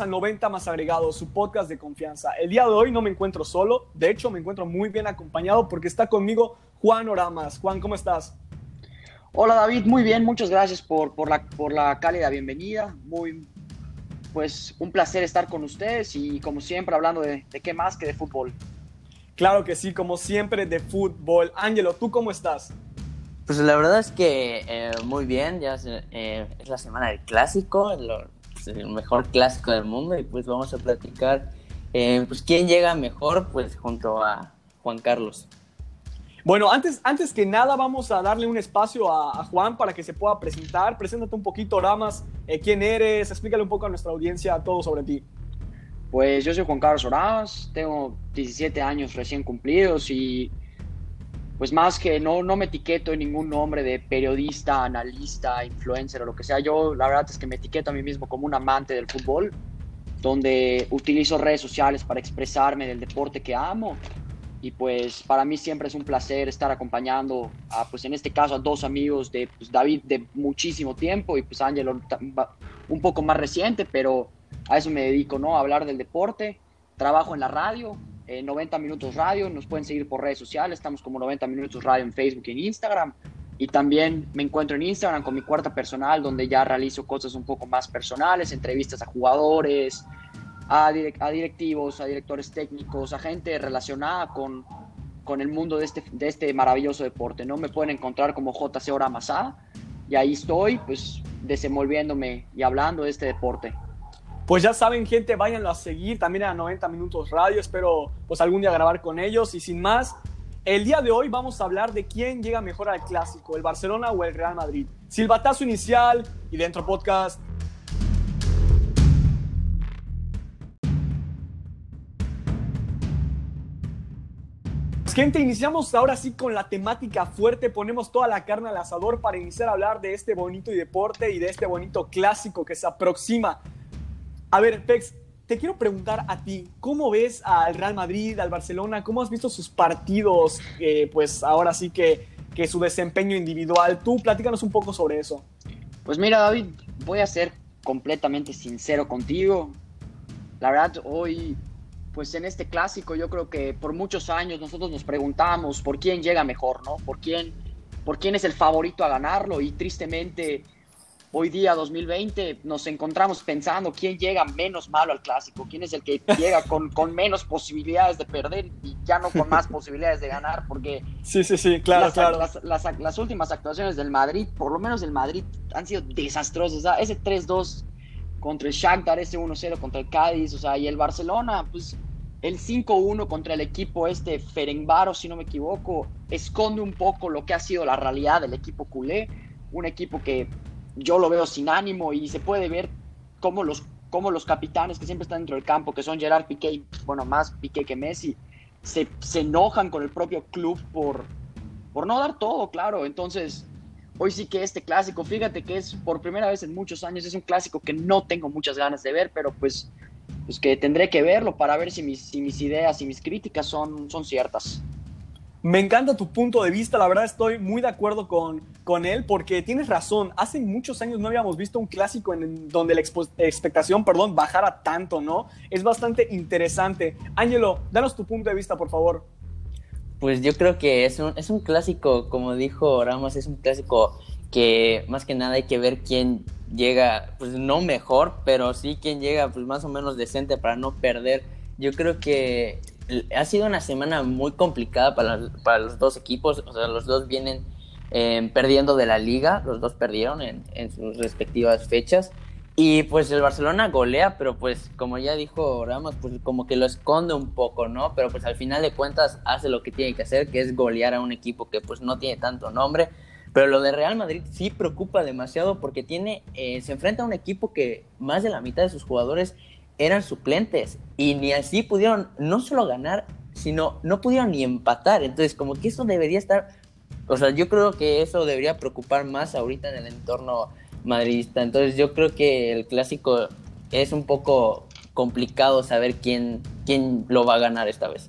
bienvenidos a 90 más agregados, su podcast de confianza. El día de hoy no me encuentro solo, de hecho me encuentro muy bien acompañado porque está conmigo Juan Oramas. Juan, ¿cómo estás? Hola David, muy bien, muchas gracias por, por, la, por la cálida bienvenida. Muy, pues un placer estar con ustedes y como siempre hablando de, de qué más que de fútbol. Claro que sí, como siempre de fútbol. Ángelo, ¿tú cómo estás? Pues la verdad es que eh, muy bien, ya es, eh, es, la semana del clásico, lo, el mejor clásico del mundo y pues vamos a platicar eh, pues quién llega mejor pues junto a Juan Carlos. Bueno, antes, antes que nada vamos a darle un espacio a, a Juan para que se pueda presentar. Preséntate un poquito, Ramas, eh, quién eres, explícale un poco a nuestra audiencia todo sobre ti. Pues yo soy Juan Carlos Oramas, tengo 17 años recién cumplidos y pues más que no, no me etiqueto en ningún nombre de periodista, analista, influencer o lo que sea. Yo la verdad es que me etiqueto a mí mismo como un amante del fútbol, donde utilizo redes sociales para expresarme del deporte que amo. Y pues para mí siempre es un placer estar acompañando a, pues en este caso, a dos amigos de pues, David de muchísimo tiempo y pues Ángelo un poco más reciente, pero a eso me dedico, ¿no? A hablar del deporte. Trabajo en la radio, eh, 90 Minutos Radio, nos pueden seguir por redes sociales, estamos como 90 Minutos Radio en Facebook y en Instagram. Y también me encuentro en Instagram con mi cuarta personal, donde ya realizo cosas un poco más personales, entrevistas a jugadores, a, direct a directivos, a directores técnicos, a gente relacionada con, con el mundo de este, de este maravilloso deporte. ¿no? Me pueden encontrar como JC Hora Masá y ahí estoy, pues desenvolviéndome y hablando de este deporte. Pues ya saben, gente, váyanlo a seguir también a 90 Minutos Radio. Espero pues algún día grabar con ellos. Y sin más, el día de hoy vamos a hablar de quién llega mejor al clásico, el Barcelona o el Real Madrid. Silbatazo inicial y dentro podcast. Gente, iniciamos ahora sí con la temática fuerte, ponemos toda la carne al asador para iniciar a hablar de este bonito deporte y de este bonito clásico que se aproxima. A ver, Pex, te quiero preguntar a ti, ¿cómo ves al Real Madrid, al Barcelona? ¿Cómo has visto sus partidos? Eh, pues ahora sí que, que, su desempeño individual. Tú platícanos un poco sobre eso. Pues mira, David, voy a ser completamente sincero contigo. La verdad, hoy, pues en este clásico, yo creo que por muchos años nosotros nos preguntamos por quién llega mejor, ¿no? ¿Por quién, por quién es el favorito a ganarlo? Y tristemente hoy día 2020 nos encontramos pensando quién llega menos malo al clásico, quién es el que llega con, con menos posibilidades de perder y ya no con más posibilidades de ganar, porque sí, sí, sí, claro, las, claro. Las, las, las, últimas actuaciones del Madrid, por lo menos el Madrid, han sido desastrosas. O sea, ese 3-2 contra el Shakhtar, ese 1-0 contra el Cádiz, o sea, y el Barcelona, pues el 5-1 contra el equipo este Ferenbaro, si no me equivoco, esconde un poco lo que ha sido la realidad del equipo culé, un equipo que yo lo veo sin ánimo y se puede ver cómo los, cómo los capitanes que siempre están dentro del campo, que son Gerard Piqué, bueno, más Piqué que Messi, se, se enojan con el propio club por, por no dar todo, claro. Entonces, hoy sí que este clásico, fíjate que es por primera vez en muchos años, es un clásico que no tengo muchas ganas de ver, pero pues, pues que tendré que verlo para ver si mis, si mis ideas y mis críticas son, son ciertas. Me encanta tu punto de vista, la verdad estoy muy de acuerdo con, con él porque tienes razón, hace muchos años no habíamos visto un clásico en donde la expectación, perdón, bajara tanto, ¿no? Es bastante interesante. Ángelo, danos tu punto de vista, por favor. Pues yo creo que es un, es un clásico, como dijo Ramos, es un clásico que más que nada hay que ver quién llega, pues no mejor, pero sí quién llega pues más o menos decente para no perder. Yo creo que ha sido una semana muy complicada para, para, los dos equipos, o sea, los dos vienen eh, perdiendo de la liga, los dos perdieron en, en, sus respectivas fechas. Y pues el Barcelona golea, pero pues como ya dijo Ramos, pues como que lo esconde un poco, ¿no? Pero pues al final de cuentas hace lo que tiene que hacer, que es golear a un equipo que pues no tiene tanto nombre. Pero lo de Real Madrid sí preocupa demasiado porque tiene, eh, se enfrenta a un equipo que más de la mitad de sus jugadores eran suplentes y ni así pudieron no solo ganar, sino no pudieron ni empatar. Entonces, como que eso debería estar, o sea, yo creo que eso debería preocupar más ahorita en el entorno madridista. Entonces yo creo que el clásico es un poco complicado saber quién, quién lo va a ganar esta vez.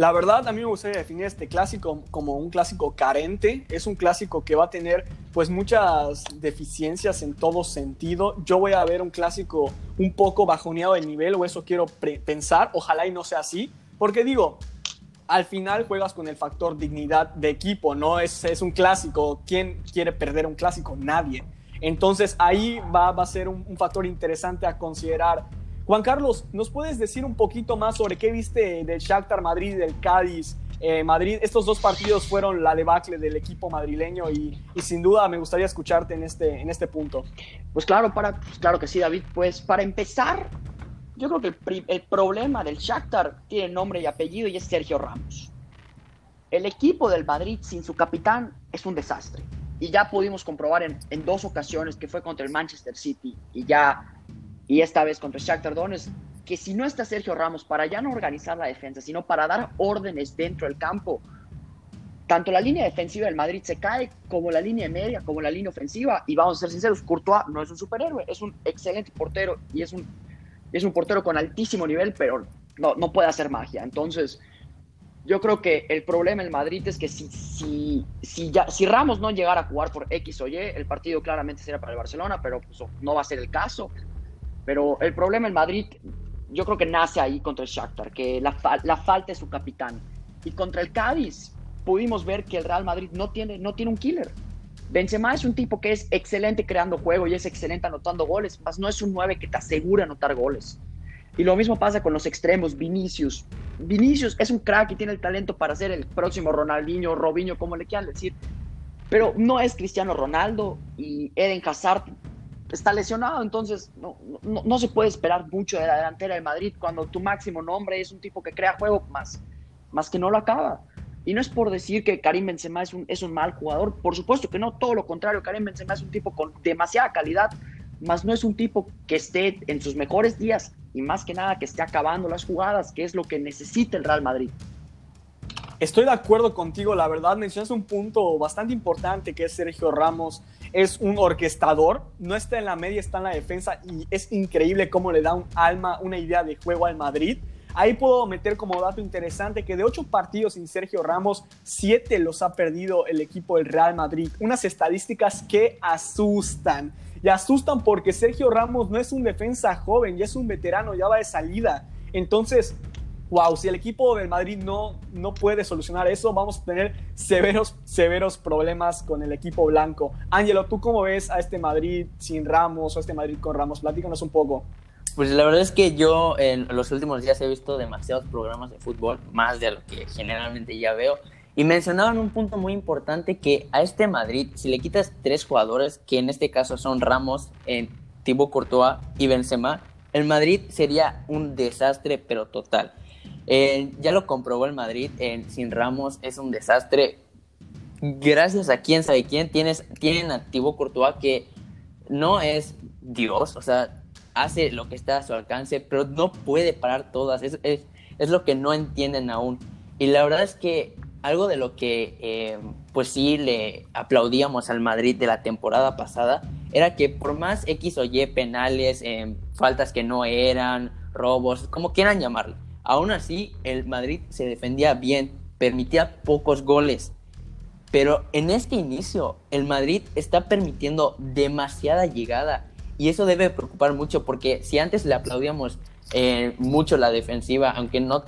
La verdad, a mí me gustaría definir este clásico como un clásico carente. Es un clásico que va a tener pues muchas deficiencias en todo sentido. Yo voy a ver un clásico un poco bajoneado de nivel, o eso quiero pensar. Ojalá y no sea así. Porque digo, al final juegas con el factor dignidad de equipo, ¿no? Es, es un clásico. ¿Quién quiere perder un clásico? Nadie. Entonces ahí va, va a ser un, un factor interesante a considerar Juan Carlos, ¿nos puedes decir un poquito más sobre qué viste del Shakhtar Madrid del Cádiz eh, Madrid? Estos dos partidos fueron la debacle del equipo madrileño y, sin duda me gustaría escucharte en este, en este punto. Pues claro, para, pues claro que sí, David. Pues para empezar, yo creo que el, el problema del Shakhtar tiene nombre y apellido y es Sergio Ramos. El equipo del Madrid sin su capitán es un desastre. Y ya pudimos comprobar en, en dos ocasiones que fue contra el Manchester City y ya y esta vez contra Shakhtar Donetsk, que si no está Sergio Ramos para ya no organizar la defensa, sino para dar órdenes dentro del campo, tanto la línea defensiva del Madrid se cae como la línea media, como la línea ofensiva. Y vamos a ser sinceros, Courtois no es un superhéroe, es un excelente portero y es un, es un portero con altísimo nivel, pero no, no puede hacer magia. Entonces, yo creo que el problema en Madrid es que si, si, si, ya, si Ramos no llegara a jugar por X o Y, el partido claramente sería para el Barcelona, pero pues, no va a ser el caso. Pero el problema en Madrid, yo creo que nace ahí contra el Shakhtar, que la, falta de su capitán. Y contra el Cádiz, pudimos ver que el Real Madrid no tiene, no tiene un killer. Benzema es un tipo que es excelente creando juego y es excelente anotando goles, mas no es un 9 que te asegura anotar goles. Y lo mismo pasa con los extremos, Vinicius. Vinicius es un crack y tiene el talento para ser el próximo Ronaldinho, Robinho, como le quieran decir. Pero no es Cristiano Ronaldo y Eden Hazard está lesionado, entonces no, no, no, se puede esperar mucho de la delantera de Madrid cuando tu máximo nombre es un tipo que crea juego más, más que no lo acaba. Y no es por decir que Karim Benzema es un, es un mal jugador, por supuesto que no, todo lo contrario, Karim Benzema es un tipo con demasiada calidad, más no es un tipo que esté en sus mejores días y más que nada que esté acabando las jugadas, que es lo que necesita el Real Madrid. Estoy de acuerdo contigo, la verdad mencionas un punto bastante importante que es Sergio Ramos es un orquestador, no está en la media, está en la defensa y es increíble cómo le da un alma, una idea de juego al Madrid. Ahí puedo meter como dato interesante que de ocho partidos sin Sergio Ramos, siete los ha perdido el equipo del Real Madrid. Unas estadísticas que asustan. Y asustan porque Sergio Ramos no es un defensa joven, ya es un veterano, ya va de salida. Entonces, wow, si el equipo del Madrid no, no puede solucionar eso, vamos a tener severos, severos problemas con el equipo blanco. Ángelo, ¿tú cómo ves a este Madrid sin Ramos o a este Madrid con Ramos? Platícanos un poco. Pues la verdad es que yo en los últimos días he visto demasiados programas de fútbol, más de lo que generalmente ya veo. Y mencionaban un punto muy importante que a este Madrid, si le quitas tres jugadores, que en este caso son Ramos, en Thibaut Courtois y Benzema, el Madrid sería un desastre pero total. Eh, ya lo comprobó el Madrid, sin Ramos es un desastre. Gracias a quién sabe quién, tienes, tienen activo Courtois que no es Dios, o sea, hace lo que está a su alcance, pero no puede parar todas. Es, es, lo que no entienden aún. Y la verdad es que algo de lo que eh, pues sí le aplaudíamos al Madrid de la temporada pasada era que por más X o Y penales, eh, faltas que no eran, robos, como quieran llamarlo, Aún así, el Madrid se defendía bien, permitía pocos goles. Pero en este inicio, el Madrid está permitiendo demasiada llegada. Y eso debe preocupar mucho porque si antes le aplaudíamos eh, mucho la defensiva, aunque no,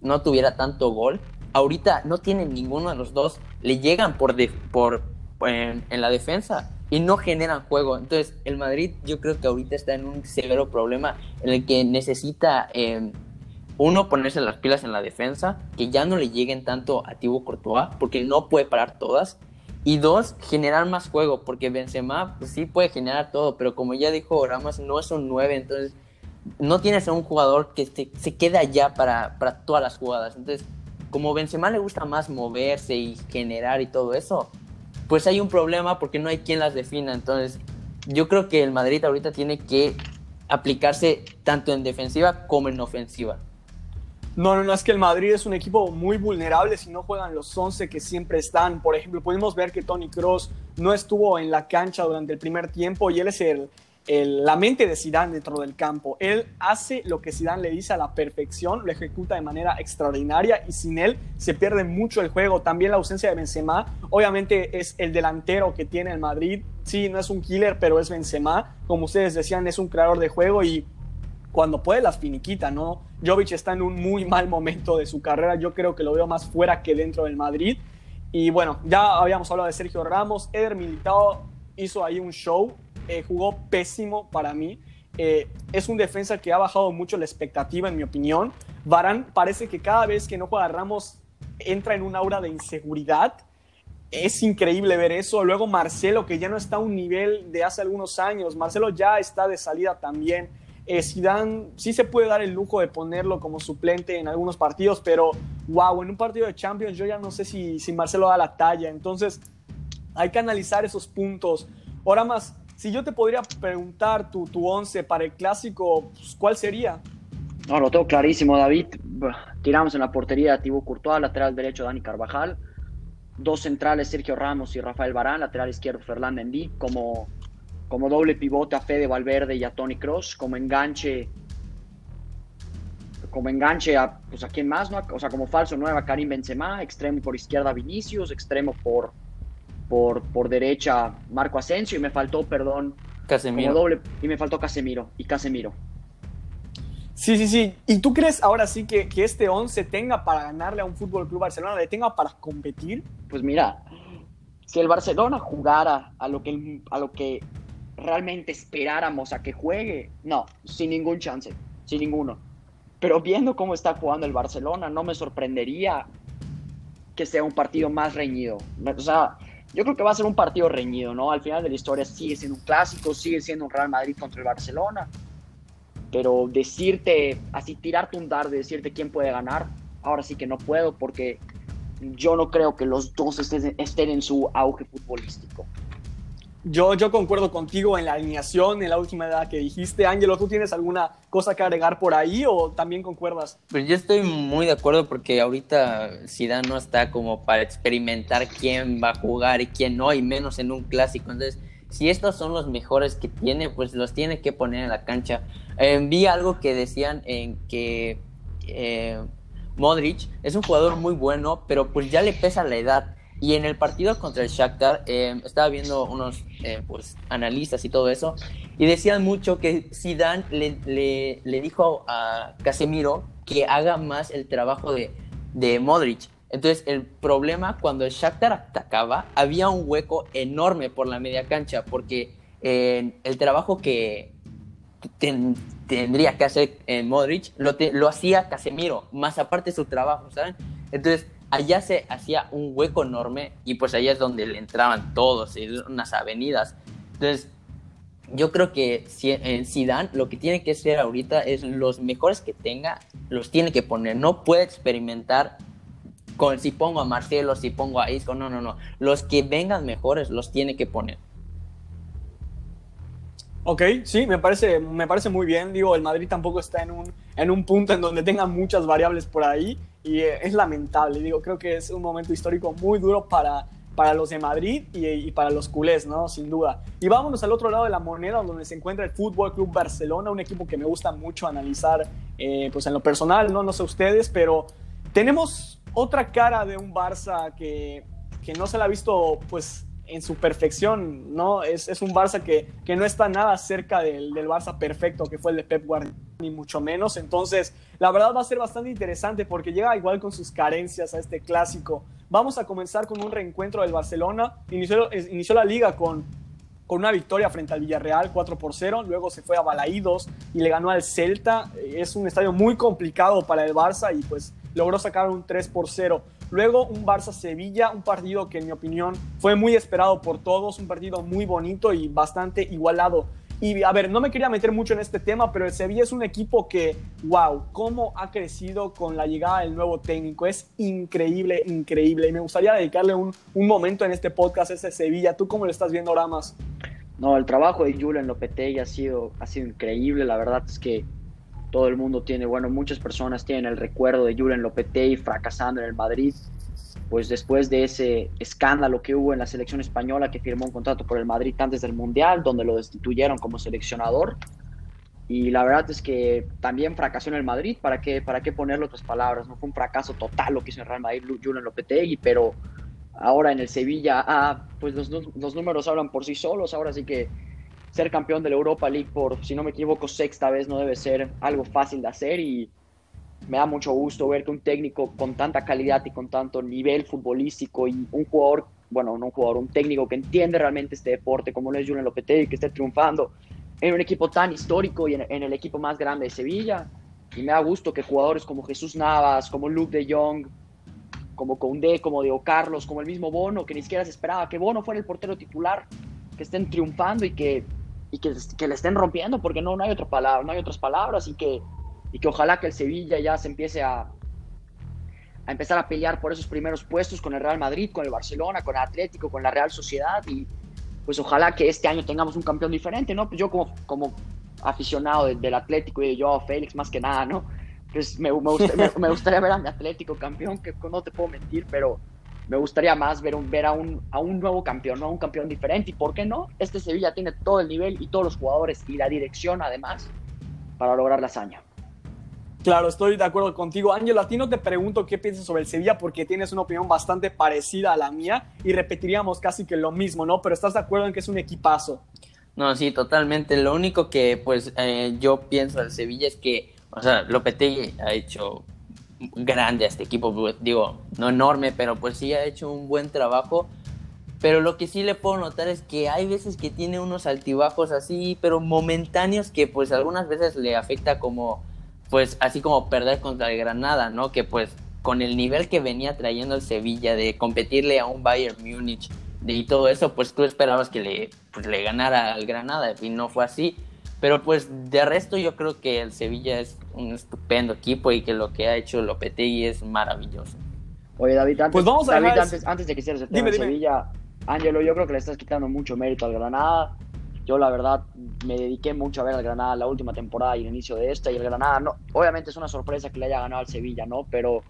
no tuviera tanto gol, ahorita no tienen ninguno de los dos. Le llegan por, por en, la defensa y no generan juego. Entonces, el Madrid yo creo que ahorita está en un severo problema en el que necesita eh, uno, ponerse las pilas en la defensa, que ya no le lleguen tanto a Thibaut Courtois, porque no puede parar todas. Y dos, generar más juego, porque Benzema pues, sí puede generar todo, pero como ya dijo Ramos, no es un 9, entonces no tienes a un jugador que se, se quede allá para, para todas las jugadas. Entonces, como Benzema le gusta más moverse y generar y todo eso, pues hay un problema porque no hay quien las defina. Entonces, yo creo que el Madrid ahorita tiene que aplicarse tanto en defensiva como en ofensiva. No, no, no, es que el Madrid es un equipo muy vulnerable si no juegan los 11 que siempre están. Por ejemplo, pudimos ver que Tony Cross no estuvo en la cancha durante el primer tiempo y él es el, la mente de Zidane dentro del campo. Él hace lo que Zidane le dice a la perfección, lo ejecuta de manera extraordinaria y sin él se pierde mucho el juego. También la ausencia de Benzema, obviamente es el delantero que tiene el Madrid. Sí, no es un killer, pero es Benzema. Como ustedes decían, es un creador de juego y cuando puede las finiquita, ¿no? Jovic está en un muy mal momento de su carrera. Yo creo que lo veo más fuera que dentro del Madrid. Y bueno, ya habíamos hablado de Sergio Ramos. Eder Militao hizo ahí un show eh, jugó pésimo para mí. Eh, es un defensa que ha bajado mucho la expectativa, en mi opinión. Varán parece que cada vez que no juega Ramos entra en un aura de inseguridad. Es increíble ver eso. Luego Marcelo, que ya no está a un nivel de hace algunos años. Marcelo ya está de salida también. Eh, Zidane sí se puede dar el lujo de ponerlo como suplente en algunos partidos, pero wow, en un partido de Champions yo ya no sé si, si Marcelo da la talla. Entonces hay que analizar esos puntos. Ahora más, si yo te podría preguntar tu, tu once para el clásico, pues, ¿cuál sería? No, lo tengo clarísimo, David. Tiramos en la portería Thibaut Courtois, lateral derecho Dani Carvajal, dos centrales Sergio Ramos y Rafael Barán, lateral izquierdo Ferland Mendy, como, como doble pivote a Fede Valverde y a Tony Cross, como enganche como enganche a, pues a quién más, ¿no? O sea, como falso nueva Karim Benzema, extremo por izquierda Vinicius, extremo por, por, por derecha Marco Asensio y me faltó, perdón, Casemiro. doble, y me faltó Casemiro y Casemiro. Sí, sí, sí. ¿Y tú crees ahora sí que, que este 11 tenga para ganarle a un Fútbol Club Barcelona, le tenga para competir? Pues mira, si el Barcelona jugara a lo que, a lo que realmente esperáramos a que juegue, no, sin ningún chance, sin ninguno. Pero viendo cómo está jugando el Barcelona, no me sorprendería que sea un partido más reñido. O sea, yo creo que va a ser un partido reñido, ¿no? Al final de la historia sigue siendo un clásico, sigue siendo un Real Madrid contra el Barcelona. Pero decirte, así tirarte un dardo, decirte quién puede ganar, ahora sí que no puedo porque yo no creo que los dos estén, estén en su auge futbolístico. Yo, yo concuerdo contigo en la alineación, en la última edad que dijiste. Ángelo, ¿tú tienes alguna cosa que agregar por ahí o también concuerdas? Pues yo estoy muy de acuerdo porque ahorita Zidane no está como para experimentar quién va a jugar y quién no, y menos en un clásico. Entonces, si estos son los mejores que tiene, pues los tiene que poner en la cancha. Eh, vi algo que decían en que eh, Modric es un jugador muy bueno, pero pues ya le pesa la edad. Y en el partido contra el Shakhtar, eh, estaba viendo unos eh, pues, analistas y todo eso, y decían mucho que Zidane le, le, le, dijo a Casemiro que haga más el trabajo de, de Modric. Entonces, el problema cuando el Shakhtar atacaba, había un hueco enorme por la media cancha, porque eh, el trabajo que ten, tendría que hacer Modric lo, te, lo hacía Casemiro, más aparte su trabajo, ¿saben? Entonces, allá se hacía un hueco enorme y pues allá es donde le entraban todos, unas avenidas. Entonces, yo creo que en Zidane lo que tiene que hacer ahorita es los mejores que tenga, los tiene que poner. No puede experimentar con si pongo a Marcelo, si pongo a Isco, no, no, no. Los que vengan mejores los tiene que poner. Ok, sí, me parece, me parece muy bien. Digo, el Madrid tampoco está en un, en un punto en donde tenga muchas variables por ahí y eh, es lamentable. Digo, creo que es un momento histórico muy duro para, para los de Madrid y, para los culés, ¿no? Sin duda. Y vámonos al otro lado de la moneda, donde se encuentra el Fútbol Club Barcelona, un equipo que me gusta mucho analizar, eh, pues en lo personal, ¿no? No sé ustedes, pero tenemos otra cara de un Barça que, que no se la ha visto, pues en su perfección, ¿no? Es, es un Barça que, que, no está nada cerca del, del, Barça perfecto que fue el de Pep Guardiola, ni mucho menos. Entonces, la verdad va a ser bastante interesante porque llega igual con sus carencias a este clásico. Vamos a comenzar con un reencuentro del Barcelona. Inició, inició la liga con, con una victoria frente al Villarreal 4 por 0, luego se fue a Balaídos y le ganó al Celta. Es un estadio muy complicado para el Barça y pues logró sacar un 3 por 0. Luego un Barça-Sevilla, un partido que en mi opinión fue muy esperado por todos, un partido muy bonito y bastante igualado. Y a ver, no me quería meter mucho en este tema, pero el Sevilla es un equipo que, wow, cómo ha crecido con la llegada del nuevo técnico. Es increíble, increíble. Y me gustaría dedicarle un, un momento en este podcast a ese Sevilla. ¿Tú cómo lo estás viendo ahora más? No, el trabajo de Julen Lopetegui ha sido, ha sido increíble. La verdad es que todo el mundo tiene, bueno, muchas personas tienen el recuerdo de Julen Lopetegui fracasando en el Madrid, pues después de ese escándalo que hubo en la selección española que firmó un contrato por el Madrid antes del Mundial, donde lo destituyeron como seleccionador. Y la verdad es que también fracasó en el Madrid, ¿para qué, para qué ponerle otras palabras? No fue un fracaso total lo que hizo en Real Madrid Julen Lopetegui, pero ahora en el Sevilla, ah, pues los, los números hablan por sí solos, ahora sí que ser campeón de la Europa League por, si no me equivoco, sexta vez no debe ser algo fácil de hacer y me da mucho gusto ver que un técnico con tanta calidad y con tanto nivel futbolístico y un jugador, bueno, no un jugador, un técnico que entiende realmente este deporte, como lo es Julian Lopetegui, que esté triunfando en un equipo tan histórico y en, en, el equipo más grande de Sevilla. Y me da gusto que jugadores como Jesús Navas, como Luke de Jong, como Koundé, como Diego Carlos, como el mismo Bono, que ni siquiera se esperaba que Bono fuera el portero titular, que estén triunfando y que y que, que, le estén rompiendo, porque no, no hay otra palabra, no hay otras palabras, y que, y que ojalá que el Sevilla ya se empiece a, a empezar a pelear por esos primeros puestos con el Real Madrid, con el Barcelona, con el Atlético, con la Real Sociedad, y pues ojalá que este año tengamos un campeón diferente, ¿no? Pues yo como, como aficionado del, del Atlético y Joao Félix, más que nada, ¿no? Pues me, me, gustaría, me, me gustaría ver a mi Atlético campeón, que no te puedo mentir, pero me gustaría más ver, un, ver a, un, a un nuevo campeón, ¿no? un campeón diferente. ¿Y por qué no? Este Sevilla tiene todo el nivel y todos los jugadores y la dirección además para lograr la hazaña. Claro, estoy de acuerdo contigo. Ángel, a ti no te pregunto qué piensas sobre el Sevilla porque tienes una opinión bastante parecida a la mía y repetiríamos casi que lo mismo, ¿no? Pero estás de acuerdo en que es un equipazo. No, sí, totalmente. Lo único que pues eh, yo pienso del Sevilla es que, o sea, Lopetegui ha hecho grande a este equipo, pues, digo, no enorme, pero pues sí ha hecho un buen trabajo. Pero lo que sí le puedo notar es que hay veces que tiene unos altibajos así, pero momentáneos que pues algunas veces le afecta como, pues así como perder contra el Granada, ¿no? Que pues con el nivel que venía trayendo el Sevilla de competirle a un Bayern Múnich y todo eso, pues tú esperabas que le, pues, le ganara al Granada y no fue así. Pero pues de resto yo creo que el Sevilla es un estupendo equipo y que lo que ha hecho Lopetegui es maravilloso. Oye David, antes, pues vamos a David, dejar... antes, antes, de que cierres el tema dime, de dime. Sevilla, Ángelo, yo creo que le estás quitando mucho mérito al Granada. Yo la verdad me dediqué mucho a ver al Granada la última temporada y el inicio de esta y el Granada, no, obviamente es una sorpresa que le haya ganado al Sevilla, ¿no? Pero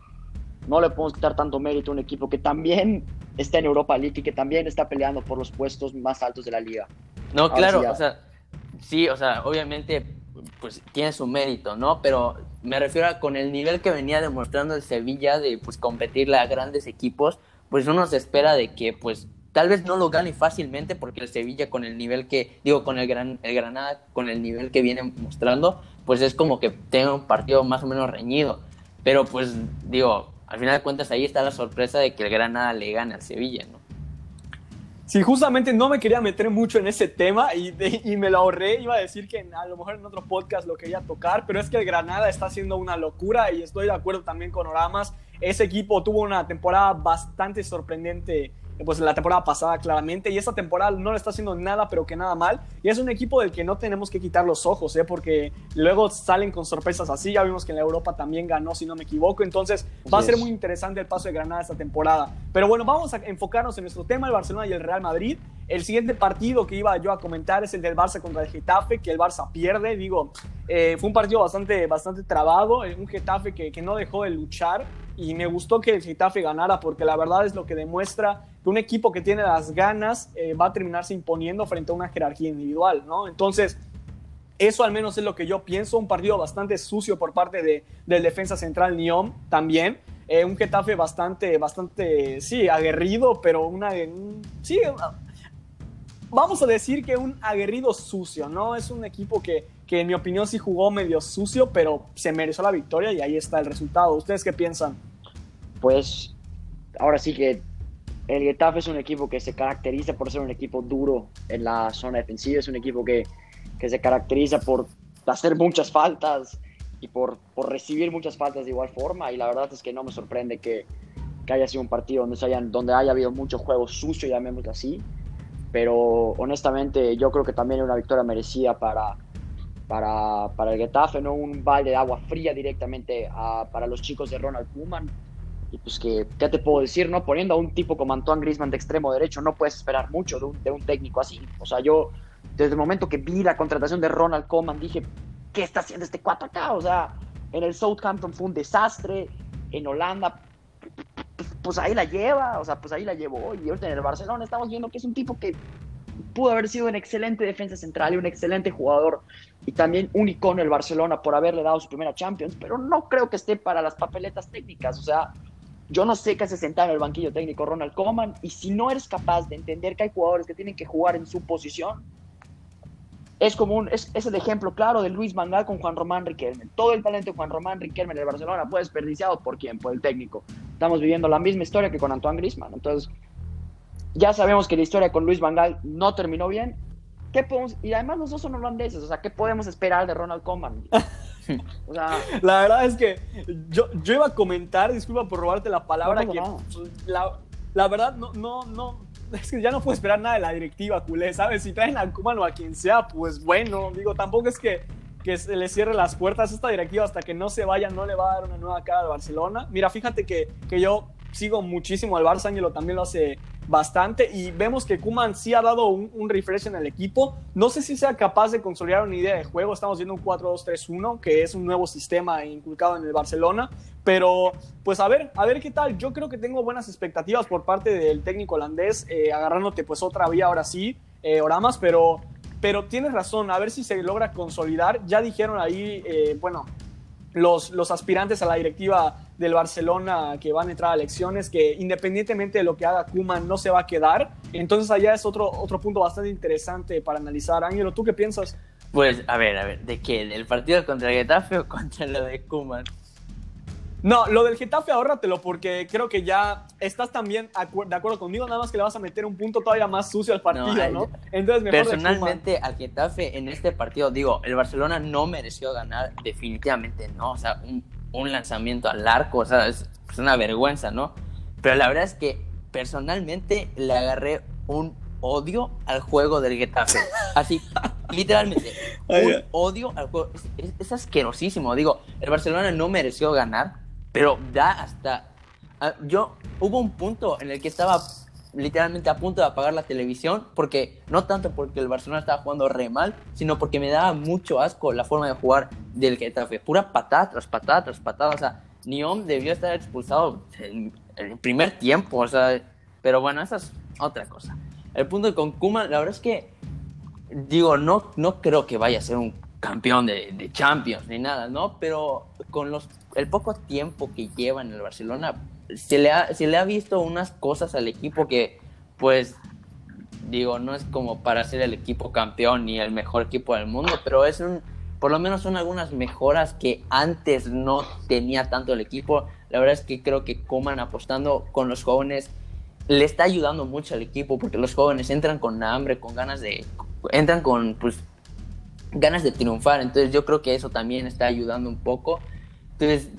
no le podemos quitar tanto mérito a un equipo que también está en Europa League y que también está peleando por los puestos más altos de la liga. No, Ahora claro, sí ya. o sea, sí, o sea, obviamente pues tiene su mérito, ¿no? Pero me refiero a con el nivel que venía demostrando el Sevilla de pues competirle a grandes equipos, pues uno se espera de que pues tal vez no lo gane fácilmente porque el Sevilla con el nivel que, digo, con el, gran, el Granada, con el nivel que viene mostrando, pues es como que tenga un partido más o menos reñido. Pero pues digo, al final de cuentas ahí está la sorpresa de que el Granada le gane al Sevilla, ¿no? Sí, justamente no me quería meter mucho en ese tema y, y, me lo ahorré. Iba a decir que a lo mejor en otro podcast lo quería tocar, pero es que el Granada está haciendo una locura y estoy de acuerdo también con Oramas. Ese equipo tuvo una temporada bastante sorprendente pues la temporada pasada claramente y esta temporada no le está haciendo nada pero que nada mal y es un equipo del que no tenemos que quitar los ojos ¿eh? porque luego salen con sorpresas así ya vimos que en la Europa también ganó si no me equivoco entonces va a ser muy interesante el paso de Granada esta temporada. Pero bueno vamos a enfocarnos en nuestro tema el Barcelona y el Real Madrid. El siguiente partido que iba yo a comentar es el del Barça contra el Getafe que el Barça pierde digo eh, fue un partido bastante, bastante trabado un Getafe que, que no dejó de luchar y me gustó que el Getafe ganara porque la verdad es lo que demuestra que un equipo que tiene las ganas eh, va a terminarse imponiendo frente a una jerarquía individual, ¿no? Entonces, eso al menos es lo que yo pienso, un partido bastante sucio por parte de, del defensa central Nyon también, eh, un Getafe bastante, bastante, sí, aguerrido, pero una, un, sí, vamos a decir que un aguerrido sucio, ¿no? Es un equipo que, que en mi opinión sí jugó medio sucio, pero se mereció la victoria y ahí está el resultado. ¿Ustedes qué piensan? Pues ahora sí que el Getafe es un equipo que se caracteriza por ser un equipo duro en la zona defensiva, es un equipo que, que se caracteriza por hacer muchas faltas y por, por, recibir muchas faltas de igual forma y la verdad es que no me sorprende que, que haya sido un partido donde, se hayan, donde haya habido mucho juego sucio, llamémoslo así, pero honestamente yo creo que también es una victoria merecida para, para, para el Getafe, no un balde de agua fría directamente para los chicos de Ronald Koeman. Y pues que, ¿qué te puedo decir? no Poniendo a un tipo como Antoine Griezmann de extremo derecho, no puedes esperar mucho de un, de un técnico así. O sea, yo desde el momento que vi la contratación de Ronald Koeman dije, ¿qué está haciendo este cuatro acá? O sea, en el Southampton fue un desastre, en Holanda, pues ahí la lleva, o sea, pues ahí la llevó. Y ahorita en el Barcelona estamos viendo que es un tipo que pudo haber sido un excelente defensa central y un excelente jugador y también un icono el Barcelona por haberle dado su primera Champions, pero no creo que esté para las papeletas técnicas, o sea, yo no sé qué hace sentar en el banquillo técnico Ronald Koeman y si no eres capaz de entender que hay jugadores que tienen que jugar en su posición, es como un, es, es el ejemplo claro de Luis Mangal con Juan Román Riquelme. Todo el talento de Juan Román Riquelme en el Barcelona fue desperdiciado por quién, por el técnico. Estamos viviendo la misma historia que con Antoine Griezmann. Entonces, ya sabemos que la historia con Luis Mangal no terminó bien. ¿Qué podemos, y además los dos son holandeses, o sea, ¿qué podemos esperar de Ronald Koeman? O sea, La verdad es que yo, yo iba a comentar, disculpa por robarte la palabra, No que pues, la, la verdad no, no, no, es que ya no puedo esperar nada de la directiva, culé, ¿sabes? Si traen a Kuman o a quien sea, pues bueno, digo, tampoco es que, que se le cierre las puertas a esta directiva hasta que no se vaya, no le va a dar una nueva cara al Barcelona. Mira, fíjate que, que yo sigo muchísimo al Barça, Ángelo también lo hace bastante y vemos que Kuman sí ha dado un, un, refresh en el equipo. No sé si sea capaz de consolidar una idea de juego. Estamos viendo un 4-2-3-1, que es un nuevo sistema inculcado en el Barcelona. Pero, pues a ver, a ver qué tal. Yo creo que tengo buenas expectativas por parte del técnico holandés, eh, agarrándote pues otra vía ahora sí, eh, Oramas, pero, pero tienes razón, a ver si se logra consolidar. Ya dijeron ahí, eh, bueno, los, los, aspirantes a la directiva del Barcelona que van a entrar a elecciones, que independientemente de lo que haga Kuman no se va a quedar. Entonces allá es otro, otro punto bastante interesante para analizar. Ángelo, ¿tú qué piensas? Pues a ver, a ver, ¿de qué? ¿Del partido contra el Getafe o contra lo de Kuman? No, lo del Getafe ahórratelo porque creo que ya estás también acu de acuerdo conmigo, nada más que le vas a meter un punto todavía más sucio al partido, ¿no? ¿no? Entonces, mejor Personalmente, al Getafe en este partido, digo, el Barcelona no mereció ganar, definitivamente no, o sea, un, un lanzamiento al arco, o sea, es, es, una vergüenza, ¿no? Pero la verdad es que personalmente le agarré un odio al juego del Getafe. Así, literalmente, un odio al juego. Es, es, es asquerosísimo, digo, el Barcelona no mereció ganar, pero da hasta... Uh, yo, hubo un punto en el que estaba literalmente a punto de apagar la televisión, porque no tanto porque el Barcelona estaba jugando re mal, sino porque me daba mucho asco la forma de jugar del Getafe. Pura patada tras patada tras patada. O sea, Niom debió estar expulsado en el primer tiempo. O sea, pero bueno, esa es otra cosa. El punto con Kuma, la verdad es que, digo, no, no creo que vaya a ser un campeón de, de Champions ni nada, ¿no? Pero con los, el poco tiempo que lleva en el Barcelona, se le, ha, se le ha visto unas cosas al equipo que, pues, digo, no es como para ser el equipo campeón ni el mejor equipo del mundo, pero es un, por lo menos son algunas mejoras que antes no tenía tanto el equipo. La verdad es que creo que Coman apostando con los jóvenes le está ayudando mucho al equipo porque los jóvenes entran con hambre, con ganas de, entran con, pues, ganas de triunfar. Entonces yo creo que eso también está ayudando un poco. Entonces,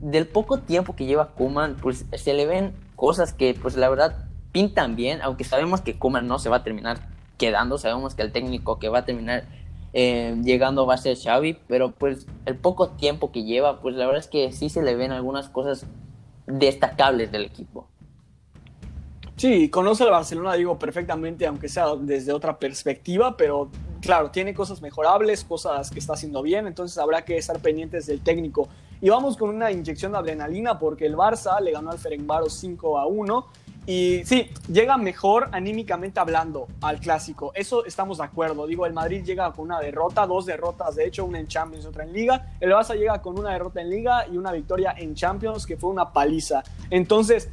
del poco tiempo que lleva Kuman, pues se le ven cosas que, pues la verdad, pintan bien, aunque sabemos que Kuman no se va a terminar quedando, sabemos que el técnico que va a terminar eh, llegando va a ser Xavi, pero pues el poco tiempo que lleva, pues la verdad es que sí se le ven algunas cosas destacables del equipo. Sí, conoce al Barcelona, digo, perfectamente, aunque sea desde otra perspectiva, pero claro, tiene cosas mejorables, cosas que está haciendo bien, entonces habrá que estar pendientes del técnico. Y vamos con una inyección de adrenalina porque el Barça le ganó al Ferencváros 5 a 1 y sí, llega mejor anímicamente hablando al clásico. Eso estamos de acuerdo. Digo, el Madrid llega con una derrota, dos derrotas, de hecho, una en Champions otra en Liga. El Barça llega con una derrota en Liga y una victoria en Champions, que fue una paliza. Entonces,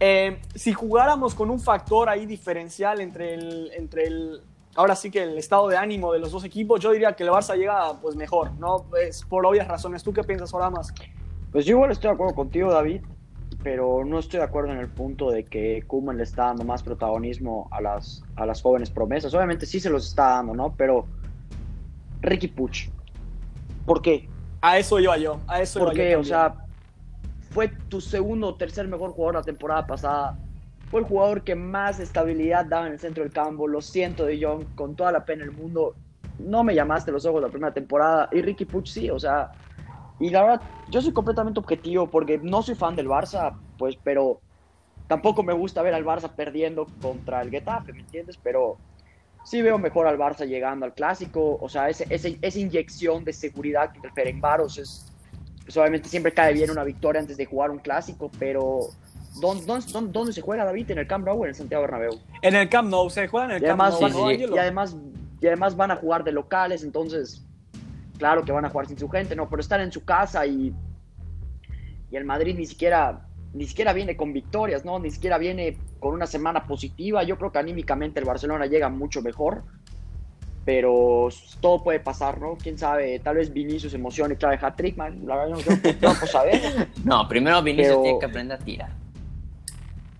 eh, si jugáramos con un factor ahí diferencial entre el, entre el, ahora sí que el estado de ánimo de los dos equipos, yo diría que el Barça llega pues mejor, ¿no? Es por obvias razones. ¿Tú qué piensas ahora más? Pues yo igual estoy de acuerdo contigo, David, pero no estoy de acuerdo en el punto de que Koeman le está dando más protagonismo a las, a las jóvenes promesas. Obviamente sí se los está dando, ¿no? Pero Ricky Puch, ¿por qué? A eso iba yo, a eso ¿Por iba qué? yo. O sea, fue tu segundo o tercer mejor jugador la temporada pasada. Fue el jugador que más estabilidad daba en el centro del campo. Lo siento, De Jong, con toda la pena del mundo. No me llamaste los ojos la primera temporada. Y Ricky Puch sí, o sea. Y la verdad, yo soy completamente objetivo porque no soy fan del Barça, pues, pero tampoco me gusta ver al Barça perdiendo contra el Getafe, ¿me entiendes? Pero sí veo mejor al Barça llegando al clásico. O sea, ese, ese- esa inyección de seguridad que el Ferencváros es. pues, obviamente siempre cae bien una victoria antes de jugar un clásico, pero. ¿Dónde, dónde, se juega David? ¿En el Camp Nou o en el Santiago Bernabéu? En el Camp Nou, se juegan en el Y Camp además, Nou, sí, ¿no, y, además, y además van a jugar de locales, entonces, claro que van a jugar sin su gente, ¿no? Pero están en su casa y, y el Madrid ni siquiera, ni siquiera viene con victorias, ¿no? Ni siquiera viene con una semana positiva. Yo creo que anímicamente el Barcelona llega mucho mejor, pero todo puede pasar, ¿no? Quién sabe, tal vez Vinicius emocione y clave hat-trick, man. La verdad, no no vamos a ver. No, primero Vinicius Pero- tiene que aprender a tirar.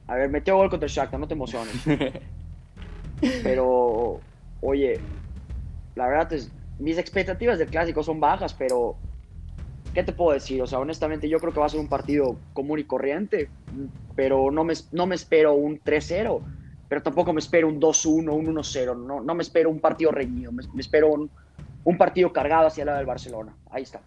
A ver, metió gol contra el Shakhtar, no te emociones. Pero, oye, la verdad es, mis expectativas del clásico son bajas, pero ¿qué te puedo decir? O sea, honestamente yo creo que va a ser un partido común y corriente, pero no me, no me espero un 3-0, pero tampoco me espero un 2-1, un 1-0, no, no me espero un partido reñido, me, me espero un, un partido cargado hacia el lado del Barcelona. Ahí está.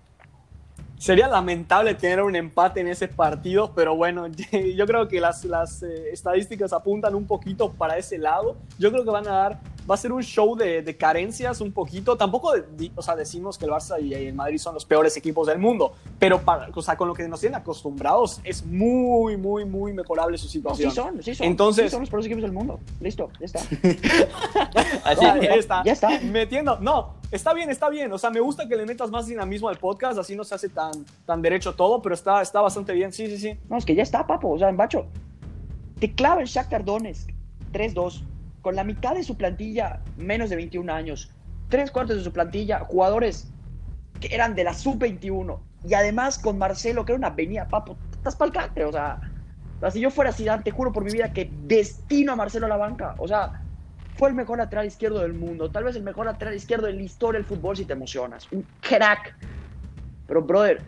Sería lamentable tener un empate en ese partido, pero bueno, yo creo que las, las eh, estadísticas apuntan un poquito para ese lado. Yo creo que van a dar, va a ser un show de, de carencias un poquito. Tampoco, di- o sea, decimos que el Barça y el Madrid son los peores equipos del mundo, pero para, o sea, con lo que nos tienen acostumbrados es muy, muy, muy mejorable su No, situación. sí son, sí son. Entonces- sí son los peores equipos del mundo. Listo, ya está. Así Ah, ahí está. Ya está. Metiendo. No, está bien, está bien. O sea, me gusta que le metas más dinamismo al podcast, así no se hace tan, tan derecho todo, pero está, está bastante bien. Sí, sí, sí. No, es que ya está, papo. O sea, Bacho, te clava el Shakhtar Donetsk 3-2, con la mitad de su plantilla, menos de 21 años, tres cuartos de su plantilla, jugadores que eran de la sub-21, y además con Marcelo, que era una avenida, papo, estás pa'l o sea, si yo fuera Zidane, te juro por mi vida que destino a Marcelo a la banca, o sea, fue el mejor lateral izquierdo del mundo, tal vez el mejor lateral izquierdo de la historia del fútbol si te emocionas, un crack, pero brother,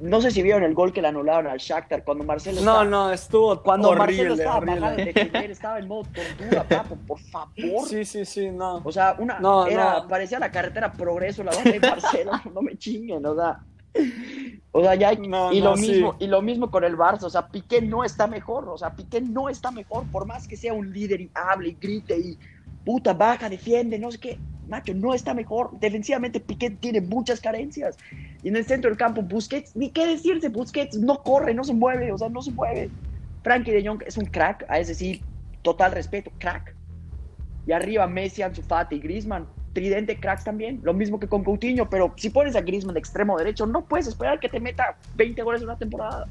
no sé si vieron el gol que le anularon al Shakhtar cuando Marcelo No, estaba- no, estuvo cuando Marcelo estaba horrible. de defender, estaba en modo tortura, papo, por favor. Sí, sí, sí, no. O sea, una No, era, no. parecía la carretera Progreso, la banda de Marcelo, no me chinguen, o sea. O sea, ya hay- No, y no, lo sí. mismo, y lo mismo con el Barça, o sea, Piqué no está mejor, o sea, Piqué no está mejor, por más que sea un líder y hable y grite y puta, baja, defiende, no sé qué, macho, no está mejor. Defensivamente Piqué tiene muchas carencias. Y en el centro del campo, Busquets, ni qué decirse, Busquets no corre, no se mueve, o sea, no se mueve. Frankie de Jong es un crack, a ese sí, total respeto, crack. Y arriba Messi, Ansu Fati y Griezmann, tridente cracks también, lo mismo que con Coutinho, pero si pones a Griezmann de extremo derecho, no puedes esperar que te meta 20 goles en una temporada.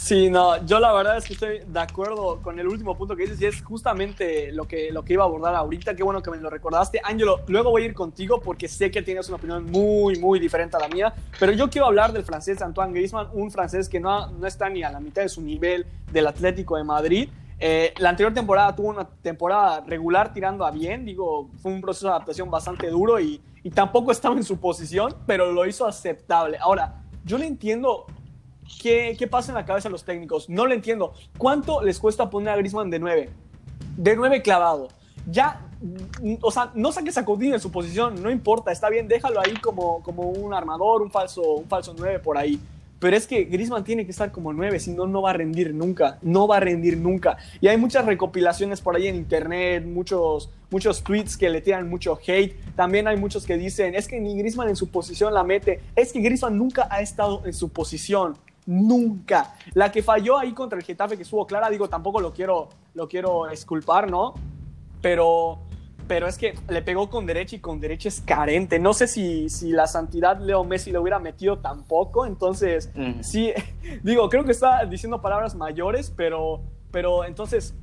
Sí, no, yo la verdad es que estoy de acuerdo con el último punto que dices y es justamente lo que, lo que iba a abordar ahorita. Qué bueno que me lo recordaste. Ángelo, luego voy a ir contigo porque sé que tienes una opinión muy, muy diferente a la mía, pero yo quiero hablar del francés Antoine Griezmann, un francés que no, no está ni a la mitad de su nivel del Atlético de Madrid. Eh, la anterior temporada tuvo una temporada regular tirando a bien, digo, fue un proceso de adaptación bastante duro y, y tampoco estaba en su posición, pero lo hizo aceptable. Ahora, yo le entiendo ¿Qué, ¿Qué pasa en la cabeza de los técnicos? No lo entiendo. ¿Cuánto les cuesta poner a Griezmann de 9? De 9 clavado. Ya, mm, o sea, no saques a Coutinho de su posición, no importa, está bien, déjalo ahí como, como un armador, un falso, un falso 9 por ahí. Pero es que Griezmann tiene que estar como 9, si no, no va a rendir nunca, no va a rendir nunca. Y hay muchas recopilaciones por ahí en internet, muchos, muchos tweets que le tiran mucho hate. También hay muchos que dicen, es que ni Griezmann en su posición la mete. Es que Griezmann nunca ha estado en su posición. Nunca. La que falló ahí contra el Getafe, que estuvo clara, digo, tampoco lo quiero, lo quiero esculpar, ¿no? Pero, pero es que le pegó con derecha y con derecha es carente. No sé si, si la santidad Leo Messi le hubiera metido tampoco. Entonces, Mm. sí, digo, creo que está diciendo palabras mayores, pero, pero entonces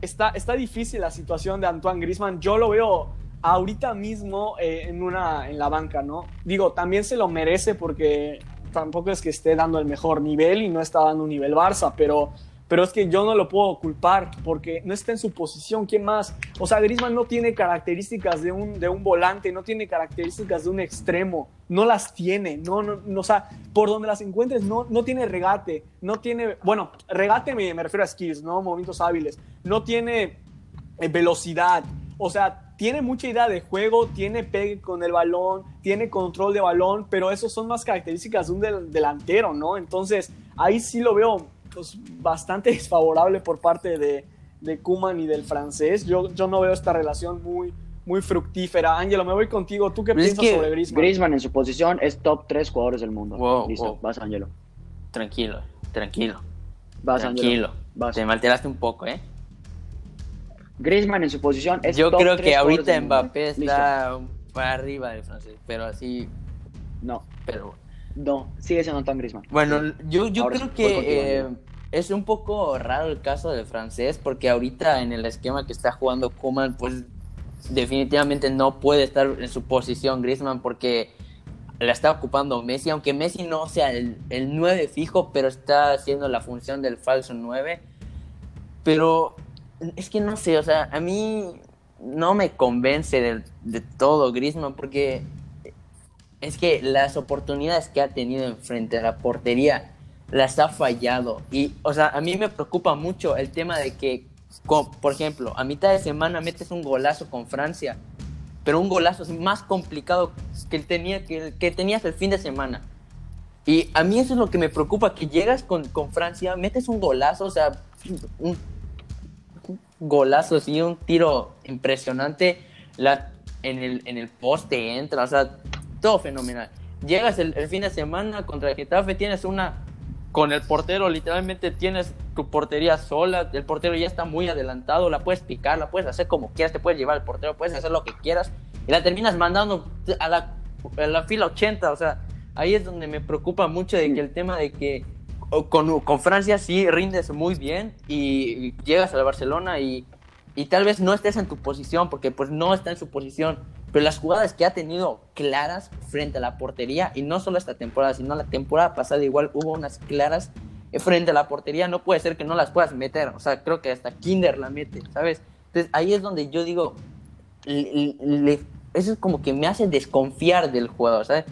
está, está difícil la situación de Antoine Griezmann. Yo lo veo ahorita mismo eh, en, una, en la banca, ¿no? Digo, también se lo merece porque tampoco es que esté dando el mejor nivel y no está dando un nivel Barça, pero, pero es que yo no lo puedo culpar porque no está en su posición. ¿Quién más? O sea, Griezmann no tiene características de un, de un volante, no tiene características de un extremo, no las tiene, no, no, o sea, por donde las encuentres no, no tiene regate, no tiene, bueno, regate me, refiero a skills, ¿no? Movimientos hábiles, no tiene eh, velocidad, o sea, tiene mucha idea de juego, tiene pegue con el balón, tiene control de balón, pero eso son más características de un del- delantero, ¿no? Entonces, ahí sí lo veo pues, bastante desfavorable por parte de, de Kuman y del francés. Yo, yo no veo esta relación muy, muy fructífera. Ángelo, me voy contigo. ¿Tú qué es piensas que sobre Griezmann? Griezmann en su posición es top 3 jugadores del mundo. Wow, Listo, wow. vas, Ángelo. Tranquilo, tranquilo, Vas, tranquilo. Ángelo. Vas. Te me alteraste un poco, ¿eh? Griezmann en su posición es Yo top creo 3 que ahorita. Mbappé está para arriba del francés, pero así, No, pero no, sigue siendo Antoine Griezmann. Bueno, yo, yo Ahora creo sí, que eh. Es un poco raro el caso del francés, porque ahorita en el esquema que está jugando Koeman, pues definitivamente no puede estar en su posición Griezmann porque la está ocupando Messi, aunque Messi no sea el, el 9 fijo, pero está haciendo la función del falso 9. Pero es que no sé, o sea, a mí no me convence de, de todo Griezmann porque es que las oportunidades que ha tenido enfrente a la portería las ha fallado. Y, o sea, a mí me preocupa mucho el tema de que, por ejemplo, a mitad de semana metes un golazo con Francia, pero un golazo así más complicado que, tenía, que, que tenías el fin de semana. Y a mí eso es lo que me preocupa, que llegas con, con Francia, metes un golazo, o sea, un, golazo, así, un tiro impresionante, la, en, el, en el poste entra, o sea, todo fenomenal. Llegas el, fin de semana contra Getafe, tienes una, con el portero, literalmente tienes tu portería sola, el portero ya está muy adelantado, la puedes picar, la puedes hacer como quieras, te puedes llevar al portero, puedes hacer lo que quieras, y la terminas mandando a la, a la fila 80, o sea, ahí es donde me preocupa mucho de que el tema de que con, con Francia sí rindes muy bien y, llegas al Barcelona y, y tal vez no estés en tu posición porque pues no está en su posición, pero las jugadas que ha tenido claras frente a la portería y no solo esta temporada, sino la temporada pasada igual hubo unas claras eh, frente a la portería, no puede ser que no las puedas meter, o sea, creo que hasta Kinder la mete, ¿sabes? Entonces ahí es donde yo digo, le- le- eso es como que me hace desconfiar del jugador, ¿sabes?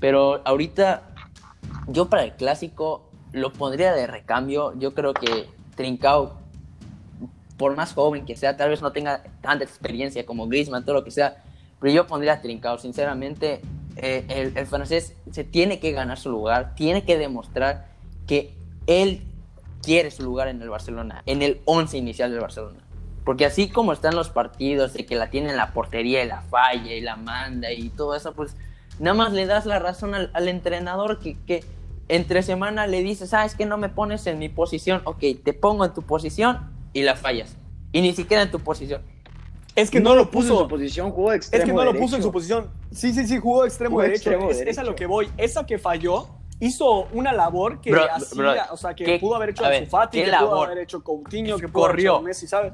Pero ahorita yo para el clásico lo pondría de recambio. Yo creo que Trincao, por más joven que sea, tal vez no tenga tanta experiencia como Griezmann, todo lo que sea, pero yo pondría a. Sinceramente, eh, el, francés se tiene que ganar su lugar, tiene que demostrar que él quiere su lugar en el Barcelona, en el 11 inicial del Barcelona. Porque así como están los partidos, de que la tiene en la portería y la falla y la manda y todo eso, pues nada más le das la razón al, al entrenador que, que entre semana le dices, ah, es que no me pones en mi posición, ok, te pongo en tu posición y la fallas. Y ni siquiera en tu posición. Es que no, lo puso en su posición, jugó de Es extremo que no lo puso en su posición. Sí, sí, sí, jugó de extremo Jugó de derecho. extremo es, es a lo que voy. Esa que falló hizo una labor que Bro, hacía, bro, o sea, que ¿qué- pudo haber hecho a ver, Ansu Fati, qué que pudo haber hecho Coutinho, que pudo haber hecho Messi, ¿sabes?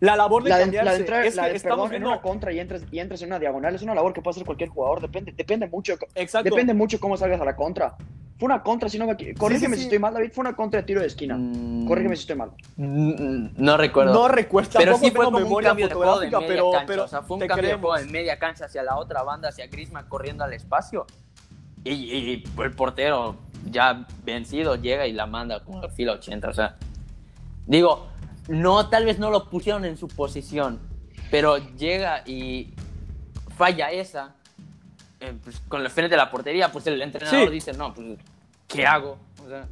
La labor de La de, cambiarse la de entrar, es la que de, estamos perdón, en viendo una contra y entras, y entras en una diagonal es una labor que puede hacer cualquier jugador. Depende, depende mucho. Exacto. Depende mucho cómo salgas a la contra. Fue una contra, si no me Corrígeme sí. si estoy mal, David. Fue una contra de tiro de esquina. Mm. Corrígeme si estoy mal. Mm, No recuerdo. No recuerdo, pero sí fue tengo como un memoria cambio de juego de fotográfica, media pero, cancha. pero o sea, fue un cambio de creemos. juego en media cancha hacia la otra banda, hacia Griezmann corriendo al espacio. Y, y el portero ya vencido llega y la manda como al filo 80. O sea, digo, no, tal vez no lo pusieron en su posición, pero llega y falla esa. eh, pues, con el frente de la portería, pues el entrenador Sí. dice, no, pues, ¿qué hago? O sea,